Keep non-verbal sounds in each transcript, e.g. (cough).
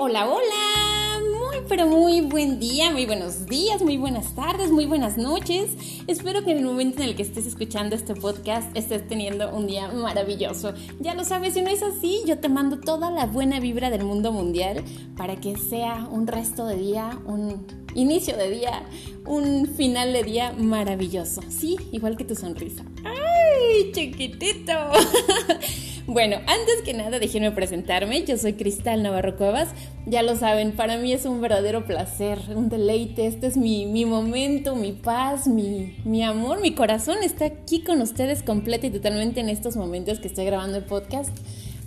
Hola, hola, muy pero muy buen día, muy buenos días, muy buenas tardes, muy buenas noches. Espero que en el momento en el que estés escuchando este podcast estés teniendo un día maravilloso. Ya lo sabes, si no es así, yo te mando toda la buena vibra del mundo mundial para que sea un resto de día, un inicio de día, un final de día maravilloso. Sí, igual que tu sonrisa. ¡Ay, chiquitito! (laughs) Bueno, antes que nada, déjenme presentarme. Yo soy Cristal Navarro Cuevas. Ya lo saben, para mí es un verdadero placer, un deleite. Este es mi, momento, mi paz, mi, mi amor, mi corazón está aquí con ustedes completa y totalmente en estos momentos que estoy grabando el podcast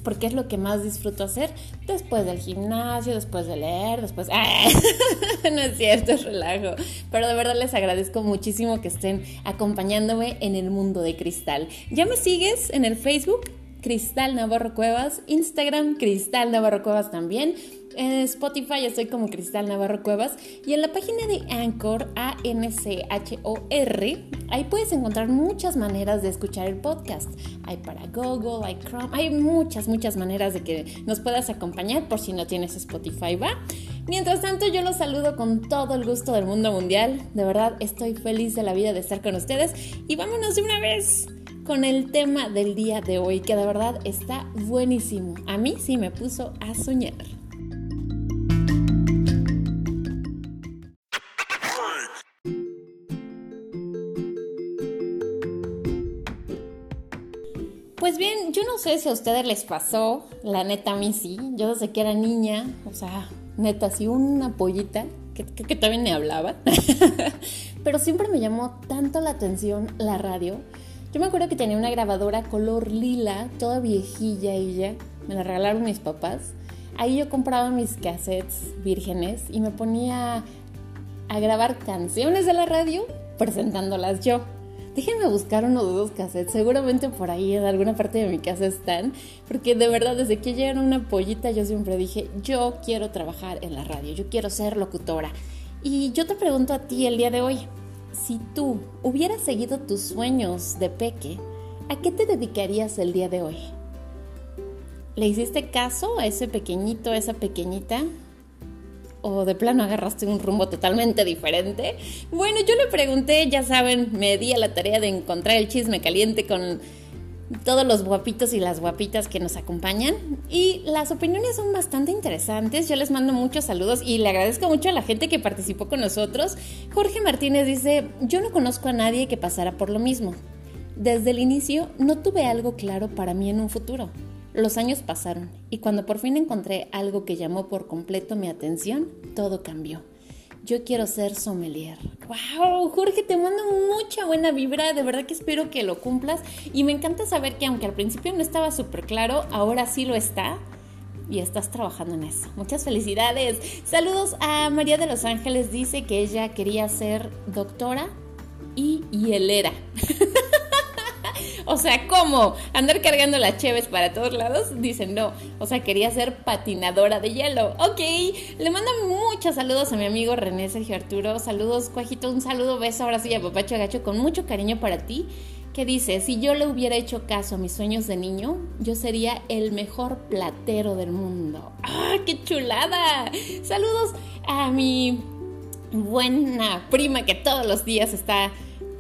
porque es lo que más disfruto hacer después del gimnasio, después de leer, después... ¡Ah! (laughs) no es cierto, relajo. Pero de verdad les agradezco muchísimo que estén acompañándome en el mundo de cristal. ¿Ya me sigues en el Facebook? Cristal Navarro Cuevas, Instagram Cristal Navarro Cuevas también. En Spotify estoy como Cristal Navarro Cuevas y en la página de Anchor, A-N-C-H-O-R, ahí puedes encontrar muchas maneras de escuchar el podcast. Hay para Google, hay Chrome, hay muchas, muchas maneras de que nos puedas acompañar por si no tienes Spotify, ¿va? Mientras tanto, yo los saludo con todo el gusto del mundo mundial. De verdad, estoy feliz de la vida de estar con ustedes y vámonos de una vez con el tema del día de hoy, que de verdad está buenísimo. A mí sí me puso a soñar. Pues bien, yo no sé si a ustedes les pasó, la neta a mí sí, yo desde que era niña, o sea, neta, sí una pollita, que, que, que también me hablaba, (laughs) pero siempre me llamó tanto la atención la radio, yo me acuerdo que tenía una grabadora color lila, toda viejilla ella, me la regalaron mis papás. Ahí yo compraba mis cassettes vírgenes y me ponía a grabar canciones de la radio presentándolas yo. Déjenme buscar uno de esos cassettes, seguramente por ahí en alguna parte de mi casa están, porque de verdad desde que yo era una pollita yo siempre dije, yo quiero trabajar en la radio, yo quiero ser locutora. Y yo te pregunto a ti el día de hoy, si tú hubieras seguido tus sueños de peque, ¿a qué te dedicarías el día de hoy? ¿Le hiciste caso a ese pequeñito, a esa pequeñita? ¿O de plano agarraste un rumbo totalmente diferente? Bueno, yo le pregunté, ya saben, me di a la tarea de encontrar el chisme caliente con todos los guapitos y las guapitas que nos acompañan. Y las opiniones son bastante interesantes. Yo les mando muchos saludos y le agradezco mucho a la gente que participó con nosotros. Jorge Martínez dice, yo no conozco a nadie que pasara por lo mismo. Desde el inicio no tuve algo claro para mí en un futuro. Los años pasaron y cuando por fin encontré algo que llamó por completo mi atención, todo cambió yo quiero ser sommelier. ¡Wow! Jorge, te mando mucha buena vibra. De verdad que espero que lo cumplas. Y me encanta saber que aunque al principio no estaba súper claro, ahora sí lo está. Y estás trabajando en eso. Muchas felicidades. Saludos a María de los Ángeles. Dice que ella quería ser doctora y hielera. (laughs) O sea, ¿cómo? ¿Andar cargando las cheves para todos lados? Dicen no. O sea, quería ser patinadora de hielo. Ok. Le mando muchos saludos a mi amigo René Sergio Arturo. Saludos, Cuajito. Un saludo, beso ahora sí a Papacho Gacho con mucho cariño para ti. Que dice, si yo le hubiera hecho caso a mis sueños de niño, yo sería el mejor platero del mundo. ¡Ah, qué chulada! Saludos a mi buena prima que todos los días está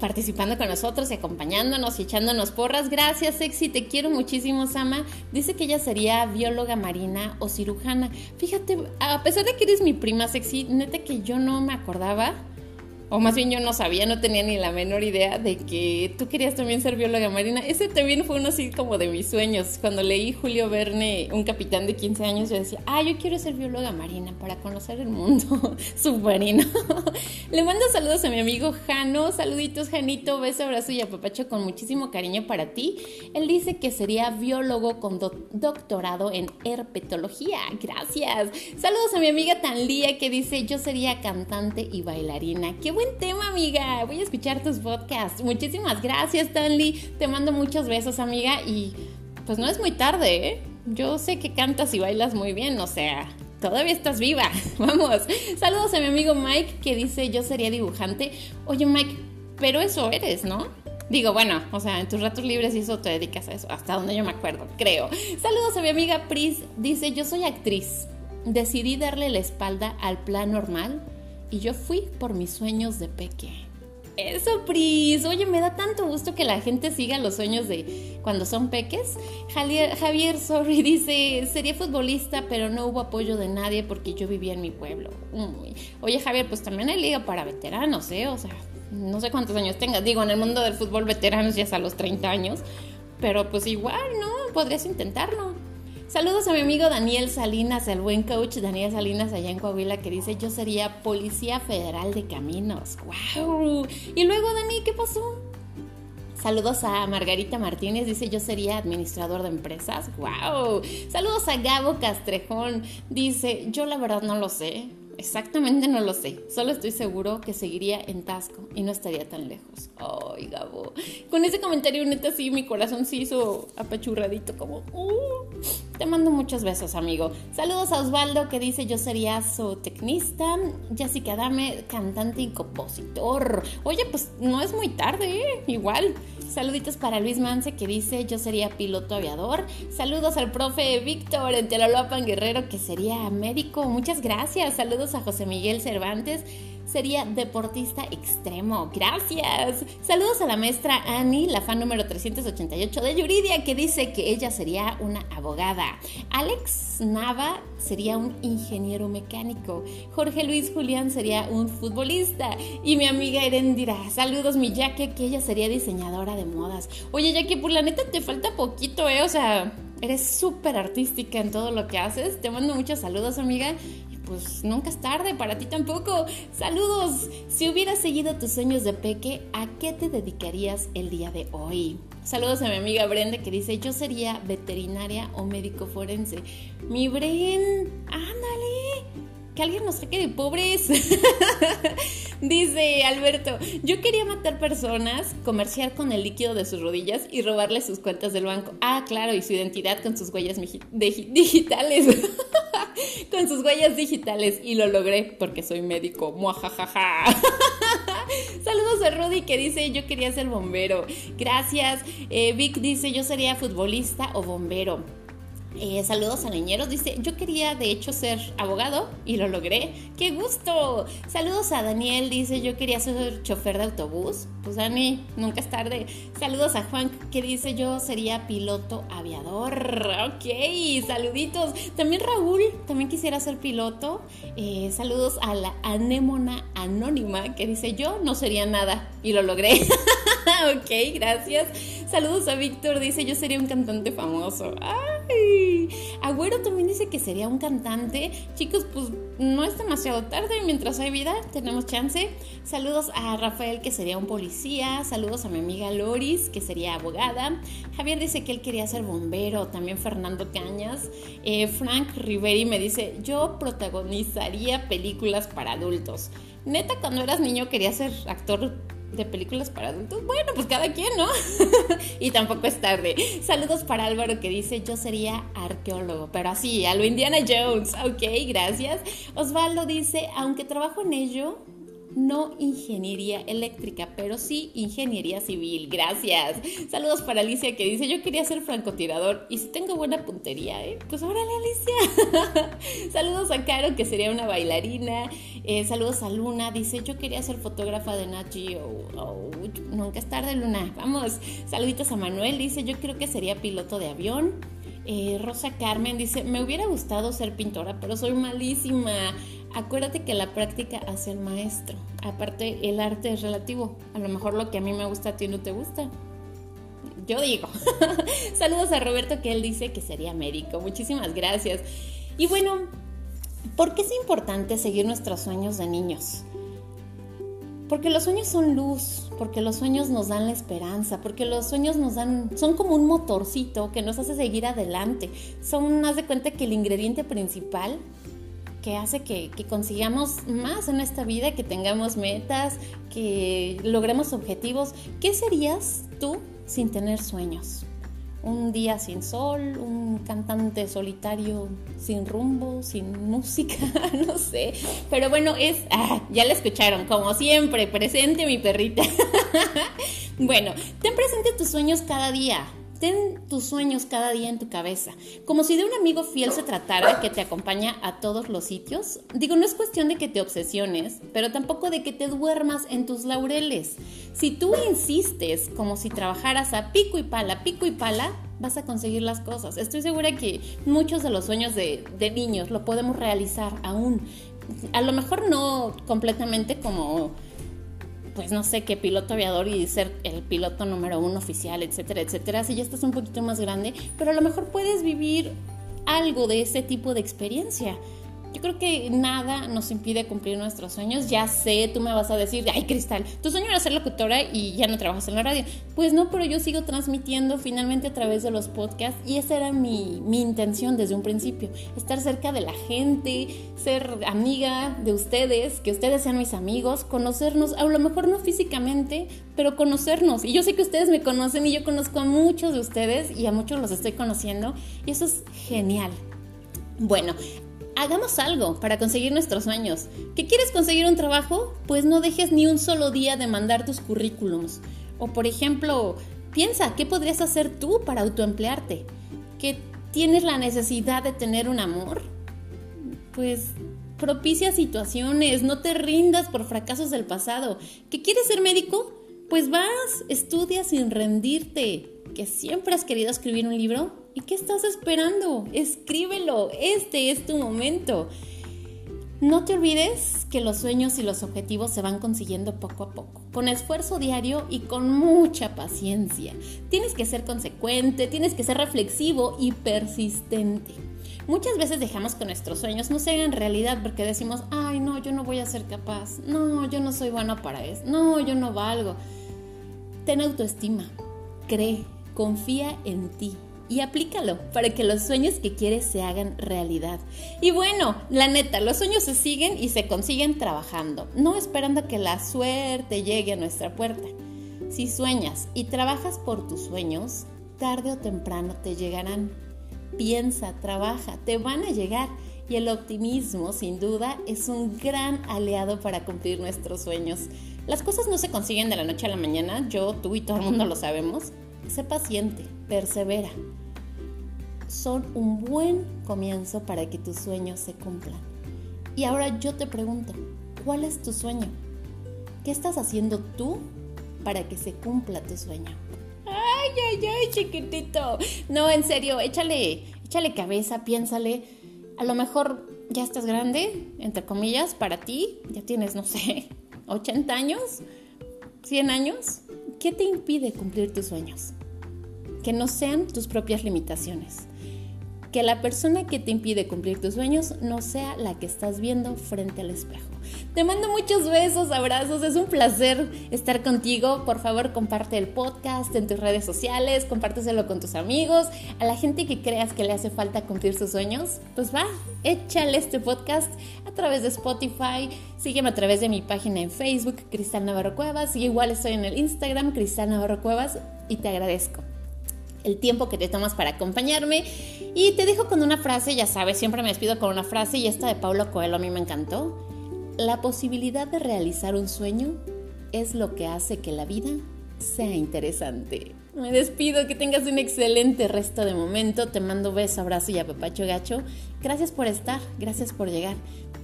participando con nosotros y acompañándonos y echándonos porras. Gracias, Sexy, te quiero muchísimo, Sama. Dice que ella sería bióloga marina o cirujana. Fíjate, a pesar de que eres mi prima, Sexy, neta que yo no me acordaba o más bien yo no sabía, no tenía ni la menor idea de que tú querías también ser bióloga marina. Ese también fue uno así como de mis sueños. Cuando leí Julio Verne, un capitán de 15 años, yo decía, ah, yo quiero ser bióloga marina para conocer el mundo (laughs) submarino. (laughs) Le mando saludos a mi amigo Jano, saluditos Janito, beso, abrazo y apapacho con muchísimo cariño para ti. Él dice que sería biólogo con doctorado en herpetología. Gracias. Saludos a mi amiga Tanlía que dice, yo sería cantante y bailarina. Qué buen tema, amiga. Voy a escuchar tus podcasts. Muchísimas gracias, Stanley. Te mando muchos besos, amiga. Y pues no es muy tarde, ¿eh? Yo sé que cantas y bailas muy bien, o sea, todavía estás viva. (laughs) Vamos. Saludos a mi amigo Mike que dice yo sería dibujante. Oye, Mike, pero eso eres, ¿no? Digo, bueno, o sea, en tus ratos libres y eso te dedicas a eso, hasta donde yo me acuerdo, creo. Saludos a mi amiga Pris, dice, yo soy actriz. decidí darle la espalda al plan normal y yo fui por mis sueños de peque. Eso, Pris. Oye, me da tanto gusto que la gente siga los sueños de cuando son peques. Javier, Javier sorry, (laughs) dice, sería futbolista, pero no hubo apoyo de nadie porque yo vivía en mi pueblo. Oye, Javier, pues también hay liga para veteranos, ¿eh? O sea, no sé cuántos años tengas. Digo, en el mundo del fútbol veteranos ya es a los 30 años. Pero pues igual, ¿no? Podrías intentarlo. Saludos a mi amigo Daniel Salinas, el buen coach Daniel Salinas allá en Coahuila, que dice yo sería Policía Federal de Caminos. ¡Wow! Y luego, Dani, ¿qué pasó? Saludos a Margarita Martínez, dice yo sería administrador de empresas. ¡Wow! Saludos a Gabo Castrejón, dice yo la verdad no lo sé. Exactamente no lo sé. Solo estoy seguro que seguiría en Tasco y no estaría tan lejos. Ay, Gabo. Con ese comentario, neta, sí, mi corazón se hizo apachurradito, como. Uh, te mando muchos besos, amigo. Saludos a Osvaldo que dice: Yo sería zootecnista. Jessica Dame, cantante y compositor. Oye, pues no es muy tarde, ¿eh? Igual. Saluditos para Luis Mance que dice yo sería piloto aviador. Saludos al profe Víctor en Guerrero que sería médico. Muchas gracias. Saludos a José Miguel Cervantes sería deportista extremo. Gracias. Saludos a la maestra Annie, la fan número 388 de Yuridia, que dice que ella sería una abogada. Alex Nava sería un ingeniero mecánico. Jorge Luis Julián sería un futbolista. Y mi amiga Erendira, saludos mi Jackie, que ella sería diseñadora de modas. Oye Jackie, por la neta te falta poquito, ¿eh? O sea... Eres súper artística en todo lo que haces. Te mando muchos saludos, amiga pues nunca es tarde, para ti tampoco. Saludos. Si hubieras seguido tus sueños de peque, ¿a qué te dedicarías el día de hoy? Saludos a mi amiga Brenda que dice, yo sería veterinaria o médico forense. Mi Bren, ándale. Que alguien nos saque de pobres. (laughs) Dice Alberto, yo quería matar personas, comerciar con el líquido de sus rodillas y robarle sus cuentas del banco. Ah, claro, y su identidad con sus huellas digitales. (laughs) con sus huellas digitales y lo logré porque soy médico. Muajajaja. (laughs) Saludos a Rudy que dice yo quería ser bombero. Gracias. Eh, Vic dice yo sería futbolista o bombero. Eh, saludos a Leñeros, dice, yo quería de hecho ser abogado y lo logré. ¡Qué gusto! Saludos a Daniel, dice, yo quería ser chofer de autobús. Pues Dani, nunca es tarde. Saludos a Juan que dice, yo sería piloto aviador. Ok, saluditos. También Raúl, también quisiera ser piloto. Eh, saludos a la anémona anónima que dice, yo no sería nada y lo logré. (laughs) ok, gracias. Saludos a Víctor, dice, yo sería un cantante famoso. Agüero también dice que sería un cantante. Chicos, pues no es demasiado tarde, mientras hay vida, tenemos chance. Saludos a Rafael, que sería un policía. Saludos a mi amiga Loris, que sería abogada. Javier dice que él quería ser bombero. También Fernando Cañas. Eh, Frank Riveri me dice, yo protagonizaría películas para adultos. Neta, cuando eras niño quería ser actor de películas para adultos. Bueno, pues cada quien, ¿no? (laughs) y tampoco es tarde. Saludos para Álvaro que dice, yo sería arqueólogo, pero así, a lo Indiana Jones. Ok, gracias. Osvaldo dice, aunque trabajo en ello, no ingeniería eléctrica, pero sí ingeniería civil. Gracias. Saludos para Alicia que dice, yo quería ser francotirador y si tengo buena puntería, ¿eh? Pues órale Alicia. (laughs) saludos a Caro que sería una bailarina. Eh, saludos a Luna, dice, yo quería ser fotógrafa de Nat oh, nunca es tarde Luna. Vamos. Saluditos a Manuel, dice, yo creo que sería piloto de avión. Eh, Rosa Carmen dice, me hubiera gustado ser pintora, pero soy malísima. Acuérdate que la práctica hace el maestro. Aparte, el arte es relativo. A lo mejor lo que a mí me gusta a ti no te gusta. Yo digo. (laughs) Saludos a Roberto que él dice que sería médico. Muchísimas gracias. Y bueno, ¿por qué es importante seguir nuestros sueños de niños? Porque los sueños son luz, porque los sueños nos dan la esperanza, porque los sueños nos dan, son como un motorcito que nos hace seguir adelante. Son, haz de cuenta que el ingrediente principal que hace que, consigamos más en esta vida, que tengamos metas, que logremos objetivos. ¿Qué serías tú sin tener sueños? Un día sin sol, un cantante solitario sin rumbo, sin música, (laughs) no sé. Pero bueno, es, ah, ya la escucharon, como siempre, presente mi perrita. (laughs) bueno, ten presente tus sueños cada día Ten tus sueños cada día en tu cabeza, como si de un amigo fiel se tratara que te acompaña a todos los sitios. Digo, no es cuestión de que te obsesiones, pero tampoco de que te duermas en tus laureles. Si tú insistes como si trabajaras a pico y pala, pico y pala, vas a conseguir las cosas. Estoy segura que muchos de los sueños de, de niños lo podemos realizar aún. A lo mejor no completamente como pues no sé, qué piloto aviador y ser el piloto número uno oficial, etcétera, etcétera, si ya estás un poquito más grande, pero a lo mejor puedes vivir algo de ese tipo de experiencia. Yo creo que nada nos impide cumplir nuestros sueños. Ya sé, tú me vas a decir, ay Cristal, tu sueño era ser locutora y ya no trabajas en la radio. Pues no, pero yo sigo transmitiendo finalmente a través de los podcasts y esa era mi, mi intención desde un principio. Estar cerca de la gente, ser amiga de ustedes, que ustedes sean mis amigos, conocernos, a lo mejor no físicamente, pero conocernos. Y yo sé que ustedes me conocen y yo conozco a muchos de ustedes y a muchos los estoy conociendo y eso es genial. Bueno, hagamos algo para conseguir nuestros sueños. ¿Que quieres conseguir un trabajo? Pues no dejes ni un solo día de mandar tus currículums. O por ejemplo, piensa, ¿qué podrías hacer tú para autoemplearte? ¿Que tienes la necesidad de tener un amor? Pues propicia situaciones, no te rindas por fracasos del pasado. ¿Que quieres ser médico? Pues vas, estudia sin rendirte. ¿Que siempre has querido escribir un libro? ¿Y qué estás esperando? Escríbelo, este es tu momento. No te olvides que los sueños y los objetivos se van consiguiendo poco a poco, con esfuerzo diario y con mucha paciencia. Tienes que ser consecuente, tienes que ser reflexivo y persistente. Muchas veces dejamos que nuestros sueños no se hagan realidad porque decimos, ay no, yo no voy a ser capaz, no, yo no soy bueno para eso, no, yo no valgo. Ten autoestima, cree, confía en ti, y aplícalo para que los sueños que quieres se hagan realidad. Y bueno, la neta, los sueños se siguen y se consiguen trabajando, no esperando que la suerte llegue a nuestra puerta. Si sueñas y trabajas por tus sueños, tarde o temprano te llegarán. Piensa, trabaja, te van a llegar. Y el optimismo, sin duda, es un gran aliado para cumplir nuestros sueños. Las cosas no se consiguen de la noche a la mañana, yo, tú y todo el mundo lo sabemos. Sé paciente, persevera, son un buen comienzo para que tus sueños se cumplan. Y ahora yo te pregunto, ¿cuál es tu sueño? ¿Qué estás haciendo tú para que se cumpla tu sueño? Ay, ay, ay, chiquitito. No, en serio, échale, échale cabeza, piénsale. A lo mejor ya estás grande, entre comillas, para ti. Ya tienes, no sé, (laughs) 80 años, 100 años. ¿Qué te impide cumplir tus sueños? Que no sean tus propias limitaciones que la persona que te impide cumplir tus sueños no sea la que estás viendo frente al espejo. Te mando muchos besos, abrazos, es un placer estar contigo. Por favor, comparte el podcast en tus redes sociales, compárteselo con tus amigos, a la gente que creas que le hace falta cumplir sus sueños. Pues va, échale este podcast a través de Spotify, sígueme a través de mi página en Facebook, Cristal Navarro Cuevas, y igual estoy en el Instagram, Cristal Navarro Cuevas, y te agradezco el tiempo que te tomas para acompañarme. Y te dejo con una frase, ya sabes, siempre me despido con una frase y esta de Paulo Coelho a mí me encantó. La posibilidad de realizar un sueño es lo que hace que la vida sea interesante. Me despido, que tengas un excelente resto de momento. Te mando beso, abrazo y apapacho gacho. Gracias por estar, gracias por llegar,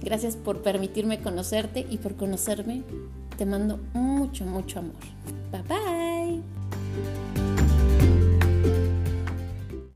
gracias por permitirme conocerte y por conocerme. Te mando mucho, mucho amor. Bye bye.